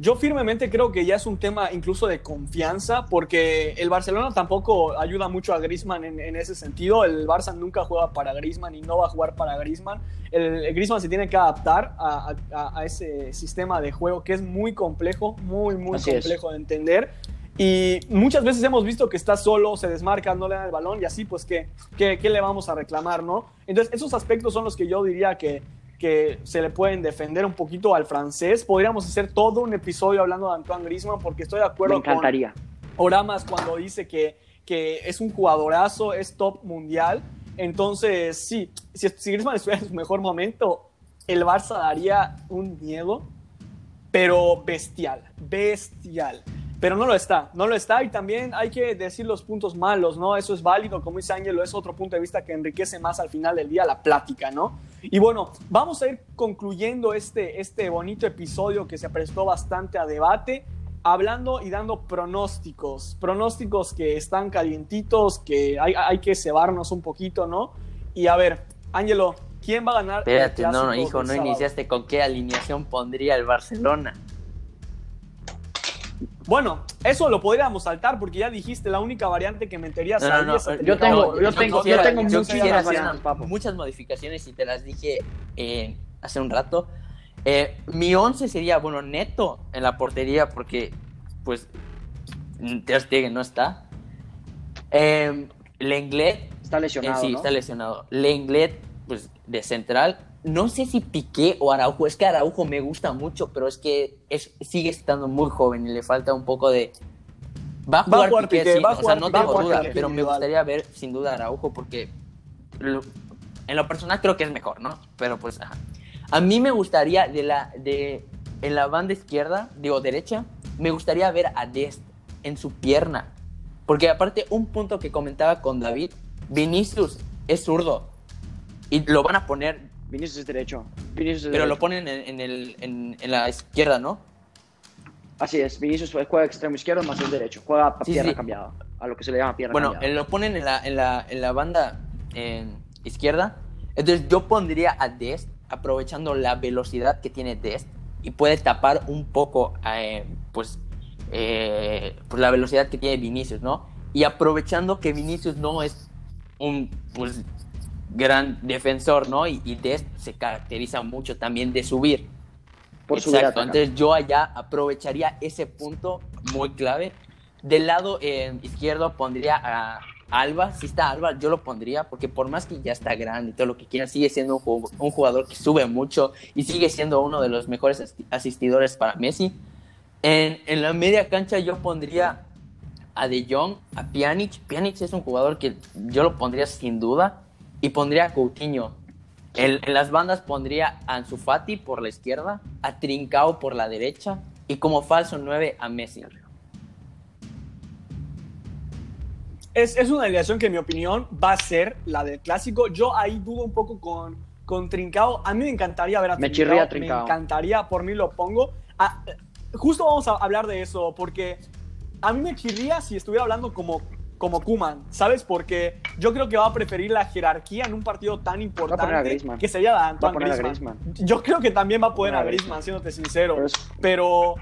Yo firmemente creo que ya es un tema incluso de confianza, porque el Barcelona tampoco ayuda mucho a Griezmann en, en ese sentido. El Barça nunca juega para Griezmann y no va a jugar para Griezmann. El, el Griezmann se tiene que adaptar a, a- a ese sistema de juego que es muy complejo, muy, muy Así es. complejo de entender. Y muchas veces hemos visto que está solo, se desmarca, no le dan el balón y así, pues, ¿qué, qué, qué le vamos a reclamar, no? Entonces, esos aspectos son los que yo diría que, que se le pueden defender un poquito al francés. Podríamos hacer todo un episodio hablando de Antoine Griezmann porque estoy de Me acuerdo con encantaría. Oramas cuando dice que, que es un jugadorazo, es top mundial. Entonces, sí, si, si Griezmann estuviera en su mejor momento, el Barça daría un miedo, pero bestial, bestial. Pero no lo está, no lo está y también hay que decir los puntos malos, ¿no? Eso es válido, como dice Ángelo, es otro punto de vista que enriquece más al final del día la plática, ¿no? Y bueno, vamos a ir concluyendo este, este bonito episodio que se prestó bastante a debate, hablando y dando pronósticos, pronósticos que están calientitos, que hay, hay que cebarnos un poquito, ¿no? Y a ver, Ángelo, ¿quién va a ganar? el espérate, no, no, clásico hijo, no sábado? iniciaste con qué alineación pondría el Barcelona. Bueno, eso lo podríamos saltar porque ya dijiste la única variante que meterías No, no, no, yo tengo- yo tengo- yo tengo muchas modificaciones y te las dije eh, hace un rato. Eh, mi 11 sería, bueno, neto en la portería porque, pues, Ter Stegen no está. Eh, Lenglet, Está eh, lesionado, sí, ¿no? está lesionado. Lenglet, pues, de central. No sé si Piqué o Araujo. Es que Araujo me gusta mucho, pero es que es, sigue estando muy joven y le falta un poco de... Va a jugar, jugar Piqué, Piqué, sí, va a o sea, jugar no tengo va a duda, jugar pero me gustaría ver sin duda a Araujo porque lo- en lo personal creo que es mejor, ¿no? Pero pues, ajá. A mí me gustaría de la, de, en la banda izquierda, digo derecha, me gustaría ver a Dest en su pierna. Porque aparte, un punto que comentaba con David, Vinicius es zurdo. Y lo van a poner, Vinicius es derecho. Vinicius es pero lo ponen en, en el, en, en la izquierda, ¿no? Así es, Vinicius juega extremo izquierdo más el derecho. Juega a Sí, pierna sí. cambiada. A lo que se le llama pierna Bueno, cambiada. eh, lo ponen en la, en la, en la banda izquierda. Entonces yo pondría a Dest aprovechando la velocidad que tiene Dest y puede tapar un poco eh, pues, eh, pues la velocidad que tiene Vinicius, ¿no? Y aprovechando que Vinicius no es un pues, gran defensor, ¿no? Y, y Dest se caracteriza mucho también de subir. Por Exacto, entonces yo allá aprovecharía ese punto muy clave. Del lado eh, izquierdo pondría a Alba, si está Alba, yo lo pondría, porque por más que ya está grande y todo lo que quiera, sigue siendo un, ju- un jugador que sube mucho y sigue siendo uno de los mejores asi- asistidores para Messi. En, en la media cancha yo pondría a De Jong, a Pjanic. Pjanic es un jugador que yo lo pondría sin duda y pondría a Coutinho. En, en las bandas pondría a Ansu Fati por la izquierda, a Trincao por la derecha y como falso 9 a Messi. Es, es una alineación que en mi opinión va a ser la del clásico. Yo ahí dudo un poco con, con Trincao. A mí me encantaría ver a Me Trincao. chirría Trincao. Me encantaría, por mí lo pongo. Ah, justo vamos a hablar de eso, porque a mí me chirría si estuviera hablando como, como Kuman, ¿sabes? Porque yo creo que va a preferir la jerarquía en un partido tan poner a importante Griezmann. que sería la de Va a Antoine a Griezmann. Griezmann. Yo creo que también va a poner Va a a a Griezmann, siéndote sincero. Pero es- Pero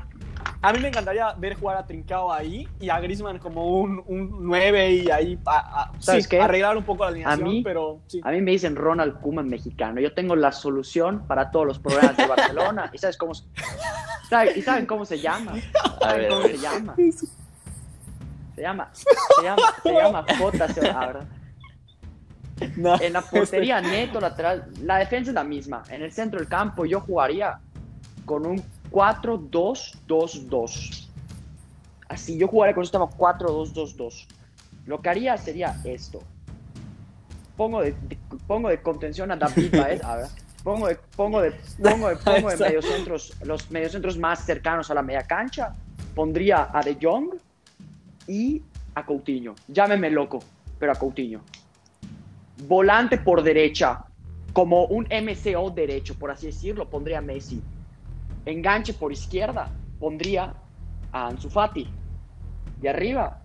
a mí me encantaría ver jugar a Trincao ahí y a Griezmann como un, un 9 y ahí a- a- ¿Sabes sí, qué? arreglar un poco la alineación, mí- pero sí. A mí me dicen Ronald Koeman mexicano. Yo tengo la solución para todos los problemas de Barcelona. ¿Y sabes cómo se, ¿y saben cómo se llama? A ¿Saben cómo a se llama? Se llama, se llama, se llama ah, ¿verdad? No, En la portería neto lateral, la defensa es la misma. En el centro del campo yo jugaría con un 4-2-2-2. Así, yo jugaría con un sistema 4-2-2-2. Lo que haría sería esto. Pongo de, de- pongo de contención a David Baez. Pongo de, pongo de, pongo de, pongo de mediocentros, los mediocentros más cercanos a la media cancha. Pondría a De Jong y a Coutinho. Llámeme loco, pero a Coutinho volante por derecha, como un MCO derecho, por así decirlo, pondría a Messi. Enganche por izquierda, pondría a Ansu Fati. Y arriba,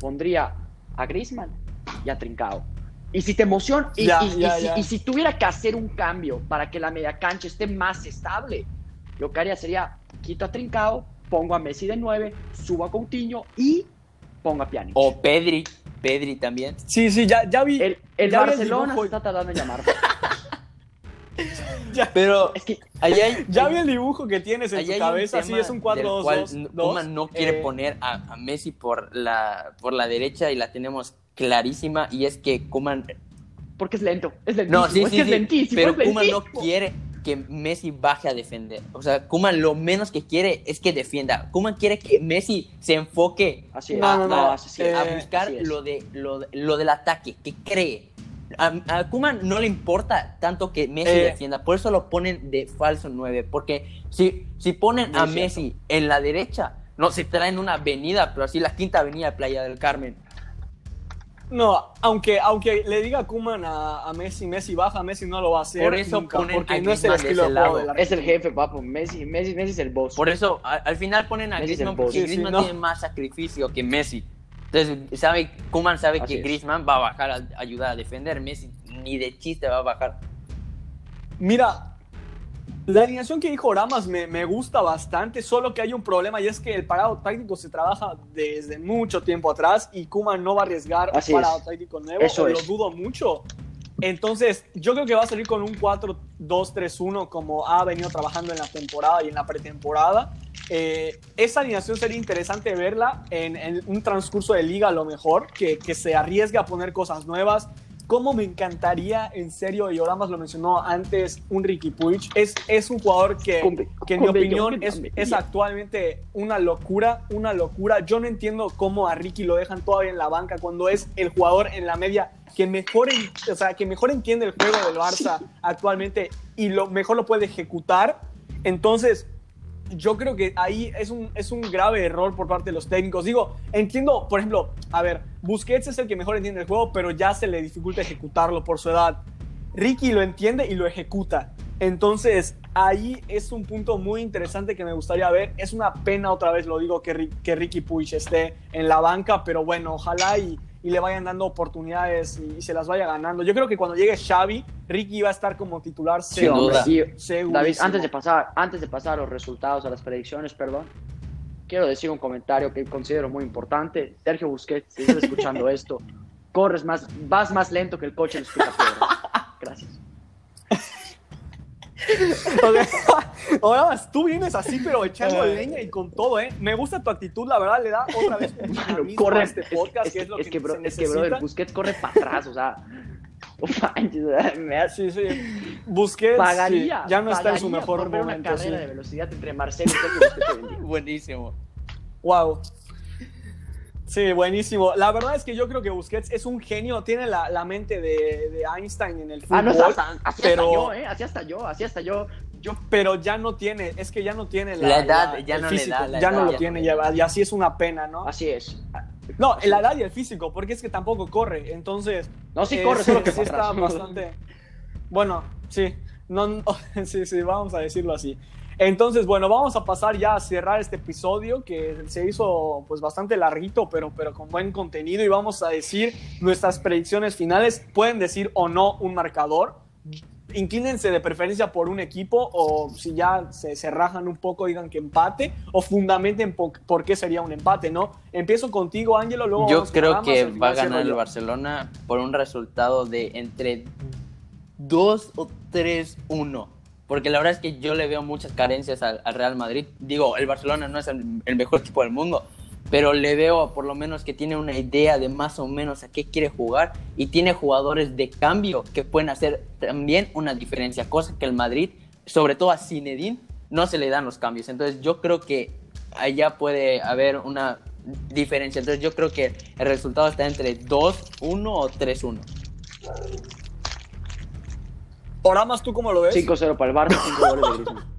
pondría a Griezmann y a Trincao. Y si te emociona, y, Ya, y- y ya, si, ya. y si tuviera que hacer un cambio para que la media cancha esté más estable, lo que haría sería quito a Trincao, pongo a Messi de 9, subo a Coutinho y pongo a Pjanic. O Pedri, Pedri también. Sí, sí, ya, ya vi. El, el Ya vi el Barcelona se está tratando de llamar. Pero Es que allá hay, Ya vi el dibujo que tienes en tu cabeza, sí, es un del cual 4-2-2. Koeman no quiere Eh, poner a, a Messi por la, por la derecha y la tenemos clarísima y es que Kuman porque es lento, es lentísimo, no sí es sí, que es lentísimo, pero es Koeman no lentísimo. quiere que Messi baje a defender. O sea Kuman lo menos que quiere es que defienda. Kuman quiere que Messi se enfoque Así es, No, no, a, así a buscar lo de lo, de- lo del ataque que cree. A, a Koeman no le importa tanto que Messi Eh. defienda, por eso lo ponen de falso 9, porque si, si ponen Muy a cierto. Messi en la derecha, no se traen una avenida, pero así la quinta avenida de Playa del Carmen. No, aunque, aunque le diga Kuman a, a Messi, Messi baja, Messi no lo va a hacer. Por eso nunca, ponen porque a no es el estilo de ese juego lado. de la Es el jefe, papo. Messi, Messi, Messi es el boss. Por eso al final ponen a Messi Griezmann porque Sí, sí, Griezmann no. tiene más sacrificio que Messi. Entonces, sabe, Koeman sabe Así que es. Griezmann va a bajar a ayudar a defender. Messi ni de chiste va a bajar. Mira, La alineación que dijo Ramas me, me, gusta bastante, solo que hay un problema y es que el parado táctico se trabaja desde mucho tiempo atrás y Kuma no va a arriesgar Así un parado es. táctico nuevo, Eso lo dudo mucho. Entonces, yo creo que va a salir con un 4-2-3-1 como ha venido trabajando en la temporada y en la pretemporada. Eh, esa alineación sería interesante verla en, en, un transcurso de liga a lo mejor, que, que se arriesgue a poner cosas nuevas. Como me encantaría, en serio, y Oramas lo mencionó antes, un Ricky Puig. Es, es un jugador que, que en mi opinión, es, es actualmente una locura, una locura. Yo no entiendo cómo a Ricky lo dejan todavía en la banca cuando es el jugador en la media que mejor, o sea, que mejor entiende el juego del Barça actualmente y lo mejor lo puede ejecutar. Entonces, yo creo que ahí es un, es un grave error por parte de los técnicos. Digo, entiendo, por ejemplo, a ver, Busquets es el que mejor entiende el juego, pero ya se le dificulta ejecutarlo por su edad. Ricky lo entiende y lo ejecuta. Entonces, ahí es un punto muy interesante que me gustaría ver. Es una pena, otra vez lo digo, que, que Ricky Puig esté en la banca, pero bueno, ojalá y, y le vayan dando oportunidades y, y, se las vaya ganando. Yo creo que cuando llegue Xavi, Ricky va a estar como titular Sin duda. David, antes de pasar, antes de pasar a los resultados, a las predicciones, perdón, quiero decir un comentario que considero muy importante. Sergio Busquets, si estás escuchando esto, corres más, vas más lento que el coche en la Gracias. Ahora tú vienes así, pero echando leña y con todo, ¿eh? Me gusta tu actitud, la verdad, le da otra vez un corre, a este podcast, es, que es lo es que, que, bro, se es que, brother, Busquets corre para atrás, o sea. me hace... Sí, sí. Busquets pagaría, sí, ya no está en su mejor por ver momento. una carrera sí. de velocidad entre Marcelo y Busquets. Buenísimo. Wow. Sí, buenísimo. La verdad es que yo creo que Busquets es un genio, tiene la, la mente de, de, Einstein en el fútbol. Ah, no, hasta, así pero, hasta yo, ¿eh? Así hasta yo, así hasta yo. yo pero ya no tiene, es que ya no tiene la, la edad, la, ya no físico, le da. La ya edad, no lo ya tiene, no ya, y así es una pena, ¿no? Así es. No, así la es. edad y el físico, porque es que tampoco corre, entonces. No, sí eh, corre, solo que sí está bastante. Bueno, sí, no, no, sí, sí, vamos a decirlo así. Entonces, bueno, vamos a pasar ya a cerrar este episodio que se hizo pues bastante larguito, pero, pero con buen contenido y vamos a decir nuestras predicciones finales. Pueden decir o no un marcador. Inclínense de preferencia por un equipo o si ya se, se rajan un poco digan que empate o fundamenten por, por, qué sería un empate, ¿no? Empiezo contigo, Ángelo, luego Yo creo que Ramas, va a ganar el Barcelona por un resultado de entre 2 o 3-1 porque la verdad es que yo le veo muchas carencias al, al, Real Madrid. Digo, el Barcelona no es el, el, mejor equipo del mundo, pero le veo por lo menos que tiene una idea de más o menos a qué quiere jugar y tiene jugadores de cambio que pueden hacer también una diferencia, cosa que el Madrid, sobre todo a Zinedine, no se le dan los cambios. Entonces yo creo que allá puede haber una diferencia. Entonces yo creo que el resultado está entre 2-1 o 3-1. Oramas, ¿tú cómo lo ves? 5-0 para el Barça, 5 goles de Griezmann.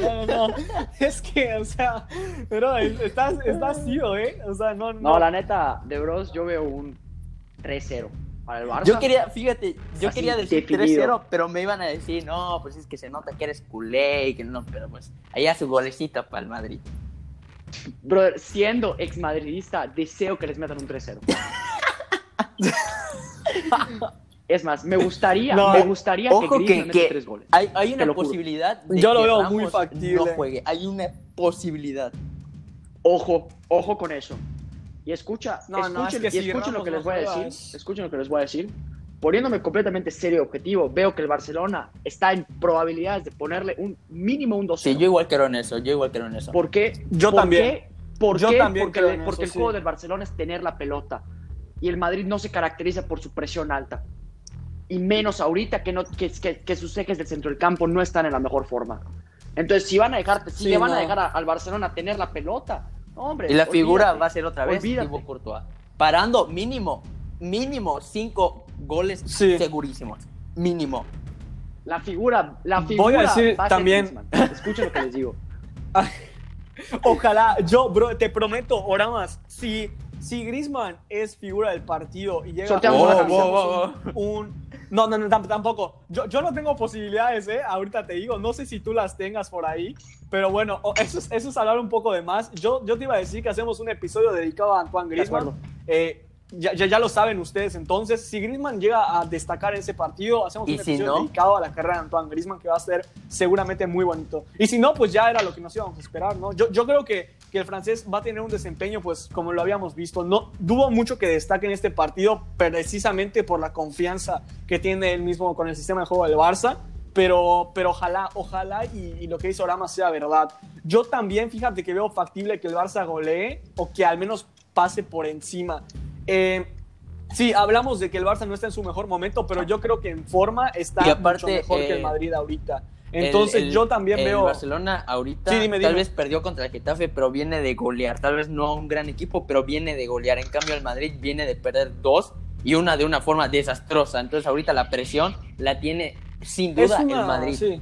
No, no, no. Es que, o sea, pero estás, estás tío, ¿eh? O sea, no, no. No, la neta, de Bros, yo veo un 3-0 para el Barça. Yo quería, fíjate, yo Así, quería decir definido. 3-0, pero me iban a decir, no, pues es que se nota que eres culé y que no, pero pues allá su golecito para el Madrid. Brother, siendo exmadridista, deseo que les metan un 3-0. Es más, me gustaría, No, me gustaría Ojo que que, tres goles. hay, una lo posibilidad de Yo lo que veo Ramos muy factible. no juegue. Hay una posibilidad. Ojo, ojo con eso. Y escucha, No, no, escuchen, es que y si escuchen lo que les voy a decir. es- Escuchen lo que les voy a decir. Poniéndome completamente serio y objetivo, veo que el Barcelona está en probabilidades de ponerle un mínimo un 2-0. Sí, yo igual creo en eso, yo igual creo en eso. ¿Por qué? Yo ¿Por también. qué? ¿Por Yo qué? también porque creo en porque eso, el sí. juego del Barcelona es tener la pelota. Y el Madrid no se caracteriza por su presión alta. Y menos ahorita que, no, que, que, que sus ejes del centro del campo no están en la mejor forma. Entonces, si van a dejar, si Sí, le van a dejar a- al Barcelona tener la pelota, hombre. y la figura va a ser otra vez. Thibaut Courtois. Parando mínimo, mínimo cinco goles Sí. segurísimos. Mínimo. La figura, la Voy figura a decir va a también-. Escuchen lo que les digo. Ojalá, yo, bro, te prometo, Oramas, si, si Griezmann es figura del partido y llega a una hacemos camiseta. un, No, no, no, tam- tampoco. Yo, yo no tengo posibilidades, ¿eh? Ahorita te digo, no sé si tú las tengas por ahí, pero bueno, eso es, eso es hablar un poco de más. Yo, yo te iba a decir que hacemos un episodio dedicado a Antoine Griezmann. Eh, ya, ya, ya, lo saben ustedes entonces. Si Griezmann llega a destacar en ese partido, hacemos un si episodio no? dedicado a la carrera de Antoine Griezmann que va a ser seguramente muy bonito. Y si no, pues ya era lo que nos íbamos a esperar, ¿no? Yo, yo creo que, que el francés va a tener un desempeño, pues como lo habíamos visto. No dudo mucho que destaque en este partido precisamente por la confianza que tiene él mismo con el sistema de juego del Barça. Pero, pero ojalá, ojalá y, y lo que hizo Rama sea verdad. Yo también, fíjate que veo factible que el Barça golee o que al menos pase por encima. Eh, sí, hablamos de que el Barça no está en su mejor momento, pero yo creo que en forma está aparte, mucho mejor que el eh, Madrid ahorita. Entonces El- el- yo también el veo... Barcelona ahorita Sí, dime, tal vez perdió contra el Getafe, pero viene de golear. Tal vez no un gran equipo, pero viene de golear. En cambio, el Madrid viene de perder dos y una de una forma desastrosa. Entonces, ahorita la presión la tiene sin duda una, el Madrid. sí.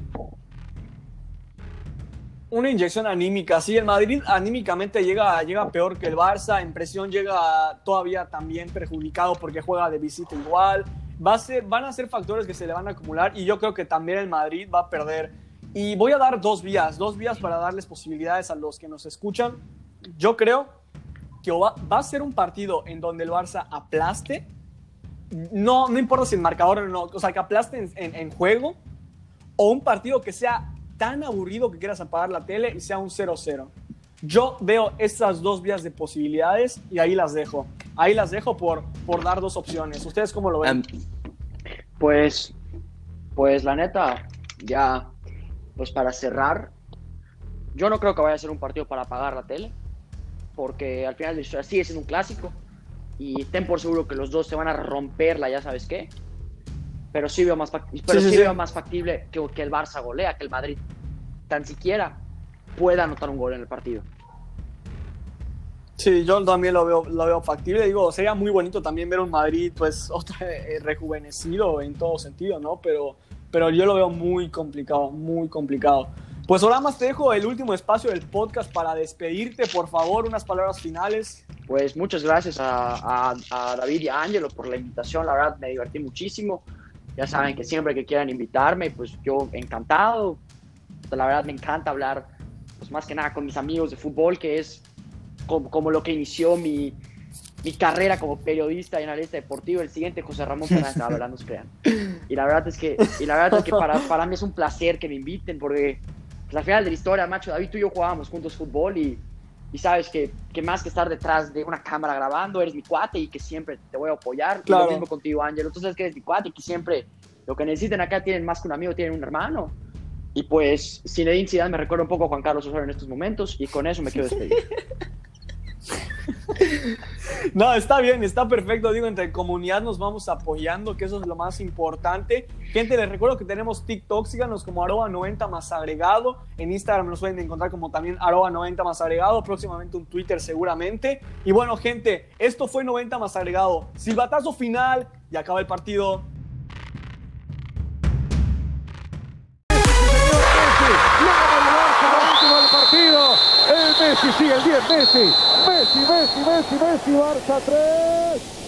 Una inyección anímica, sí, el Madrid anímicamente llega, llega peor que el Barça, en presión llega todavía también perjudicado porque juega de visita igual. Va a ser, van a ser factores que se le van a acumular y yo creo que también el Madrid va a perder. Y voy a dar dos vías, dos vías para darles posibilidades a los que nos escuchan. Yo creo que va, va a ser un partido en donde el Barça aplaste. No, no importa si el marcador o no, o sea, que aplaste en, en- en juego. O un partido que sea tan aburrido que quieras apagar la tele y sea un 0-0. Yo veo estas dos vías de posibilidades y ahí las dejo. Ahí las dejo por, por dar dos opciones. ¿Ustedes cómo lo ven? Pues, pues la neta, ya, pues para cerrar, yo no creo que vaya a ser un partido para apagar la tele, porque al final de la historia sigue siendo un clásico y ten por seguro que los dos se van a romperla, ya sabes qué. Pero sí veo más, pero Sí, sí, sí, sí. veo más factible que, que el Barça golea, que el Madrid tan siquiera pueda anotar un gol en el partido. Sí, yo también lo veo, lo veo factible. Digo, sería muy bonito también ver un Madrid, pues, otra, eh, rejuvenecido en todo sentido, ¿no? Pero, pero yo lo veo muy complicado, muy complicado. Pues ahora más te dejo el último espacio del podcast para despedirte, por favor, unas palabras finales. Pues muchas gracias a, a- David y a Ángelo por la invitación, la verdad me divertí muchísimo. Ya saben que siempre que quieran invitarme, pues yo encantado. La verdad me encanta hablar, pues más que nada con mis amigos de fútbol, que es como, como lo que inició mi, mi carrera como periodista y analista deportivo. El siguiente José Ramón Fernández, la verdad no se crean. Y la verdad es que, y la verdad es que para, para mí es un placer que me inviten, porque pues, al final de la historia, macho, David, tú y yo jugábamos juntos fútbol y, y sabes que, que más que estar detrás de una cámara grabando, eres mi cuate y que siempre te voy a apoyar. Y Claro. lo mismo contigo, Ángelo. Tú sabes que eres mi cuate y que siempre lo que necesiten acá tienen más que un amigo, tienen un hermano. Y pues Zinedine Zidane me recuerda un poco a Juan Carlos Osorio en estos momentos y con eso me quiero despedir. No, está bien, está perfecto. Digo, entre comunidad nos vamos apoyando, que eso es lo más importante. Gente, les recuerdo que tenemos TikTok, síganos como arroba 90 más agregado. En Instagram nos pueden encontrar como también arroba 90 más agregado. Próximamente un Twitter seguramente. Y bueno, gente, esto fue 90 más agregado. Silbatazo final y acaba el partido. El Messi, sí, el 10 Messi. Messi, Messi, Messi, Messi, Barça 3.